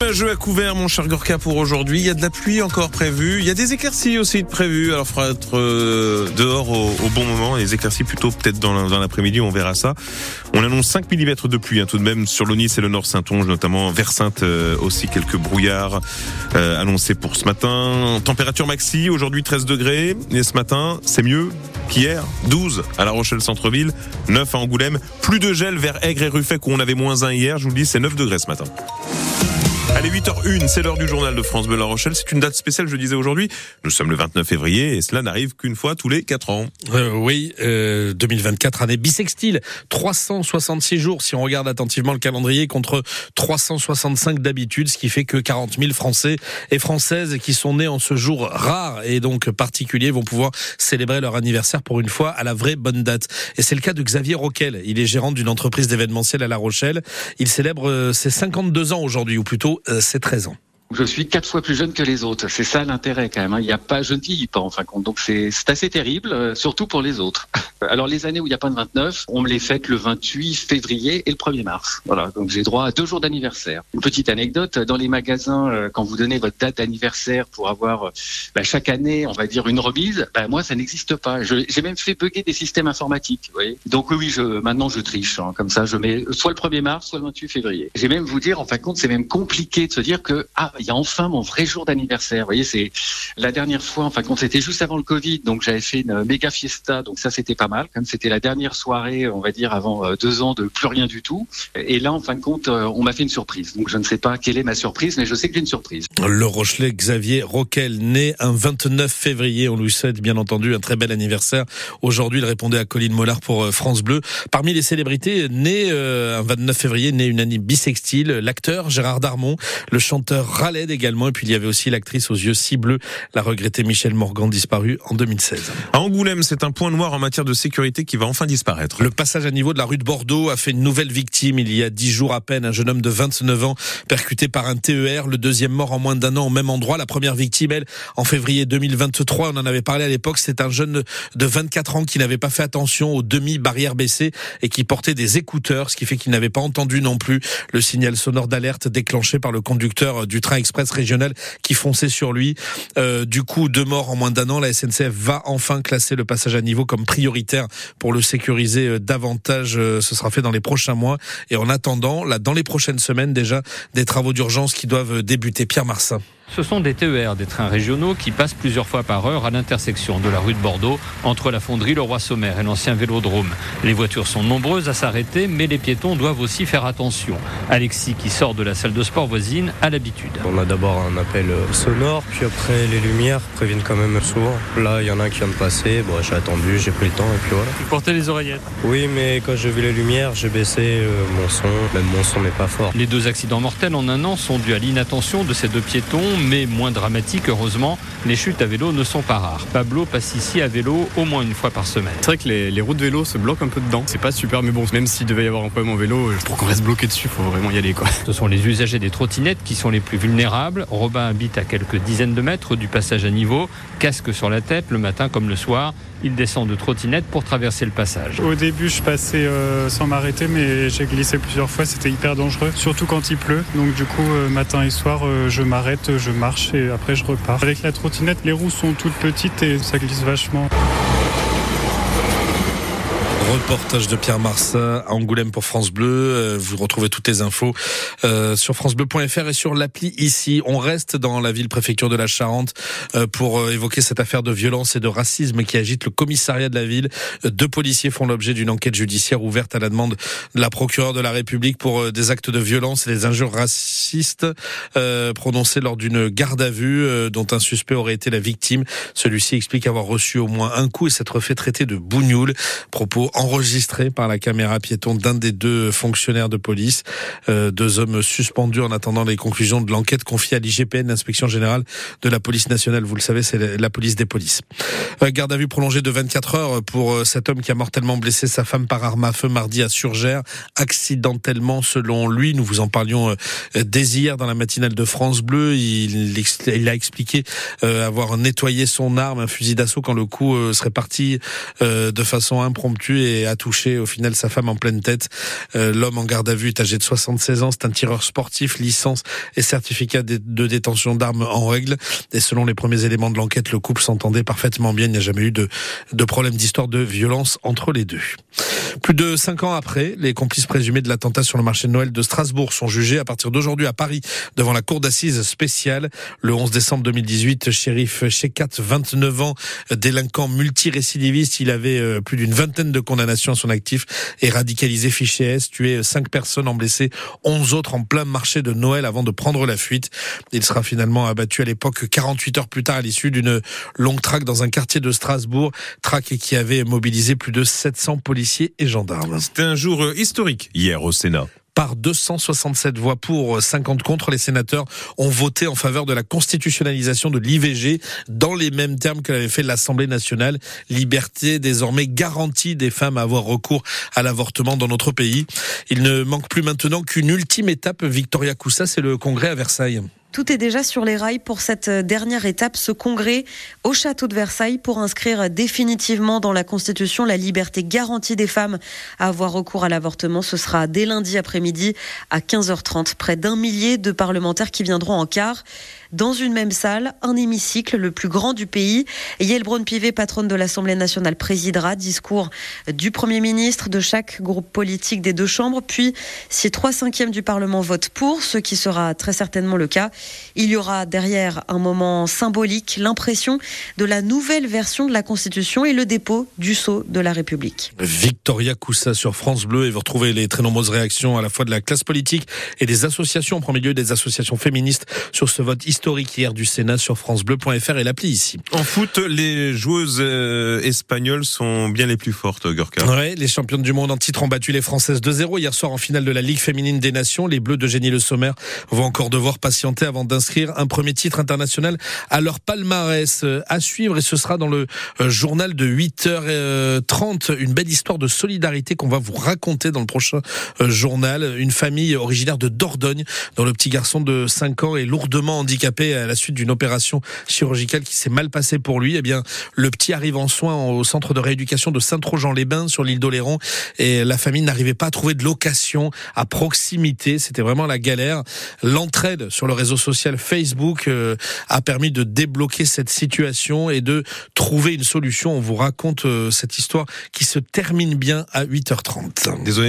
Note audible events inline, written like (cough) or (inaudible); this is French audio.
Un jeu à couvert, mon cher Gorka, pour aujourd'hui. Il y a de la pluie encore prévue. Il y a des éclaircies aussi prévues. Alors, il faudra être euh, dehors au, bon moment. Les éclaircies plutôt peut-être dans l'après-midi, on verra ça. On annonce 5 mm de pluie hein, tout de même sur l'Onis et le Nord Saint-Onge, notamment vers Sainte euh, aussi quelques brouillards euh, annoncés pour ce matin. Température maxi, aujourd'hui 13 degrés. Et ce matin, c'est mieux qu'hier. 12 à La Rochelle Centre-Ville, 9 à Angoulême. Plus de gel vers Aigre et Ruffec où on avait moins 1 hier. Je vous le dis, c'est 9 degrés ce matin. Allez, 8h01, c'est l'heure du journal de France Bleu La Rochelle. C'est une date spéciale, je disais aujourd'hui. Nous sommes le 29 février et cela n'arrive qu'une fois tous les 4 ans. Euh, oui, euh, 2024, année bisextile. 366 jours si on regarde attentivement le calendrier contre 365 d'habitude, ce qui fait que 40 000 Français et Françaises qui sont nés en ce jour rare et donc particulier vont pouvoir célébrer leur anniversaire pour une fois à la vraie bonne date. Et c'est le cas de Xavier Roquel. Il est gérant d'une entreprise d'événementiel à La Rochelle. Il célèbre euh, ses 52 ans aujourd'hui, ou plutôt euh, c'est 13 ans. Je suis quatre fois plus jeune que les autres. C'est ça l'intérêt quand même. Hein. Il n'y a pas, je ne vieillis pas en fin de compte. Donc c'est assez terrible, euh, surtout pour les autres. (laughs) Alors les années où il n'y a pas de 29, on me les fête le 28 février et le 1er mars. Voilà, donc j'ai droit à deux jours d'anniversaire. Une petite anecdote, dans les magasins, euh, quand vous donnez votre date d'anniversaire pour avoir euh, bah, chaque année, on va dire, une remise, bah, moi ça n'existe pas. J'ai même fait bugger des systèmes informatiques. Vous voyez donc oui, je, maintenant je triche. Hein. Comme ça, je mets soit le 1er mars, soit le 28 février. J'ai même vous dire, en fin de compte, c'est même compliqué de se dire que ah il y a enfin mon vrai jour d'anniversaire. Vous voyez, c'est la dernière fois, enfin quand c'était juste avant le Covid, donc j'avais fait une méga fiesta, donc ça c'était pas mal. Comme c'était la dernière soirée, on va dire avant euh, deux ans de plus rien du tout. Et là, en fin de compte, euh, on m'a fait une surprise. Donc je ne sais pas quelle est ma surprise, mais je sais que j'ai une surprise. Le Rochelet Xavier Roquel, né un 29 février, on lui souhaite bien entendu un très bel anniversaire. Aujourd'hui, il répondait à Colline Mollard pour euh, France Bleu. Parmi les célébrités, né un 29 février, né une année bisextile, l'acteur Gérard Darmon, le chanteur Raled également et puis il y avait aussi l'actrice aux yeux si bleus, la regrettée Michel Morgan, disparue en 2016. À Angoulême, c'est un point noir en matière de sécurité qui va enfin disparaître. Le passage à niveau de la rue de Bordeaux a fait une nouvelle victime il y a dix jours à peine. Un jeune homme de 29 ans percuté par un TER. Le deuxième mort en moins d'un an au même endroit. La première victime, elle, en février 2023, on en avait parlé à l'époque, c'est un jeune de 24 ans qui n'avait pas fait attention aux demi-barrières baissées et qui portait des écouteurs, ce qui fait qu'il n'avait pas entendu non plus le signal sonore d'alerte déclenché par le conducteur du train express régional qui fonçait sur lui. Euh, du coup, deux morts en moins d'un an. La SNCF va enfin classer le passage à niveau comme prioritaire pour le sécuriser euh, davantage. Euh, ce sera fait dans les prochains mois. Et en attendant, là, dans les prochaines semaines déjà, des travaux d'urgence qui doivent débuter. Pierre Marsin. Ce sont des TER, des trains régionaux qui passent plusieurs fois par heure à l'intersection de la rue de Bordeaux entre la fonderie Le Roi Sommer et l'ancien vélodrome. Les voitures sont nombreuses à s'arrêter, mais les piétons doivent aussi faire attention. Alexis, qui sort de la salle de sport voisine, a l'habitude. On a d'abord un appel sonore, puis après les lumières préviennent quand même souvent. Là, il y en a un qui vient de passer, bon, j'ai attendu, j'ai pris le temps et puis voilà. Vous portez les oreillettes Oui, mais quand j'ai vu les lumières, j'ai baissé euh, mon son, même mon son n'est pas fort. Les deux accidents mortels en un an sont dus à l'inattention de ces deux piétons mais moins dramatique, heureusement. Les chutes à vélo ne sont pas rares. Pablo passe ici à vélo au moins une fois par semaine. C'est vrai que les, routes de vélo se bloquent un peu dedans. C'est pas super, mais bon, même s'il devait y avoir un problème en vélo, pour qu'on reste bloqué dessus, il faut vraiment y aller. Quoi. Ce sont les usagers des trottinettes qui sont les plus vulnérables. Robin habite à quelques dizaines de mètres du passage à niveau, casque sur la tête le matin comme le soir. Il descend de trottinette pour traverser le passage. Au début, je passais euh, sans m'arrêter, mais j'ai glissé plusieurs fois. C'était hyper dangereux, surtout quand il pleut. Donc du coup, euh, matin et soir, euh, je m'arrête, je marche et après je repars. Avec la trottinette, les roues sont toutes petites et ça glisse vachement. Reportage de Pierre Marsin à Angoulême pour France Bleu. Euh, vous retrouvez toutes les infos euh, sur francebleu.fr et sur l'appli ici. On reste dans la ville préfecture de la Charente euh, pour évoquer cette affaire de violence et de racisme qui agite le commissariat de la ville. Deux policiers font l'objet d'une enquête judiciaire ouverte à la demande de la procureure de la République pour des actes de violence et des injures racistes prononcées lors d'une garde à vue dont un suspect aurait été la victime. Celui-ci explique avoir reçu au moins un coup et s'être fait traiter de bougnoul. Propos enregistré par la caméra piéton d'un des deux fonctionnaires de police. Euh, deux hommes suspendus en attendant les conclusions de l'enquête confiée à l'IGPN, l'inspection générale de la police nationale. Vous le savez, c'est la police des polices. Euh, garde à vue prolongée de 24 heures pour euh, cet homme qui a mortellement blessé sa femme par arme à feu mardi à Surgère, accidentellement selon lui. Nous vous en parlions dès hier dans la matinale de France Bleu. Il, il a expliqué avoir nettoyé son arme, un fusil d'assaut, quand le coup serait parti de façon impromptue et a touché au final sa femme en pleine tête. Euh, l'homme en garde à vue est âgé de 76 ans. C'est un tireur sportif, licence et certificat de détention d'armes en règle. Et selon les premiers éléments de l'enquête, le couple s'entendait parfaitement bien. Il n'y a jamais eu de, de problème d'histoire de violence entre les deux. Plus de cinq ans après, les complices présumés de l'attentat sur le marché de Noël de Strasbourg sont jugés à partir d'aujourd'hui à Paris devant la cour d'assises spéciale. Le 11 décembre 2018, shérif Shekat, 29 ans, délinquant multirécidiviste. Il avait euh, plus d'une vingtaine de condamnations à son actif et radicalisé fiché S, tué cinq personnes, en blessé 11 autres en plein marché de Noël avant de prendre la fuite. Il sera finalement abattu à l'époque 48 heures plus tard à l'issue d'une longue traque dans un quartier de Strasbourg, traque qui avait mobilisé plus de 700 policiers et gendarmes. C'était un jour euh, historique hier au Sénat par 267 voix pour, 50 contre. Les sénateurs ont voté en faveur de la constitutionnalisation de l'IVG dans les mêmes termes que l'avait fait l'Assemblée nationale. Liberté désormais garantie des femmes à avoir recours à l'avortement dans notre pays. Il ne manque plus maintenant qu'une ultime étape. Victoria Coussa, c'est le congrès à Versailles. Tout est déjà sur les rails pour cette dernière étape, ce congrès au château de Versailles pour inscrire définitivement dans la Constitution la liberté garantie des femmes à avoir recours à l'avortement. Ce sera dès lundi après-midi à 15h30. Près d'un millier de parlementaires qui viendront en quart dans une même salle, un hémicycle le plus grand du pays. Yael Braun-Pivet, patronne de l'Assemblée nationale, présidera discours du Premier ministre de chaque groupe politique des deux chambres. Puis, si trois cinquièmes du Parlement votent pour, ce qui sera très certainement le cas, il y aura derrière un moment symbolique, l'impression de la nouvelle version de la Constitution et le dépôt du sceau de la République. Victoria Coussa sur France Bleu et vous retrouvez les très nombreuses réactions à la fois de la classe politique et des associations, en premier lieu des associations féministes sur ce vote historique hier du Sénat sur francebleu.fr et l'appli ici. En foot, les joueuses euh, espagnoles sont bien les plus fortes, Gorka. Ouais, les championnes du monde en titre ont battu les Françaises 2-0 hier soir en finale de la Ligue féminine des Nations. Les Bleus de Génie Le Sommer vont encore devoir patienter avant d'inscrire un premier titre international à leur palmarès euh, à suivre et ce sera dans le euh, journal de 8h30 une belle histoire de solidarité qu'on va vous raconter dans le prochain journal. Une famille originaire de Dordogne dont le petit garçon de 5 ans est lourdement handicapé à la suite d'une opération chirurgicale qui s'est mal passée pour lui. Eh bien, le petit arrive en soins au centre de rééducation de Saint-Trojan-les-Bains sur l'île d'Oléron et la famille n'arrivait pas à trouver de location à proximité. C'était vraiment la galère. L'entraide sur le réseau social Facebook euh, a permis de débloquer cette situation et de trouver une solution. On vous raconte euh, cette histoire qui se termine bien à 8h30. Désolé.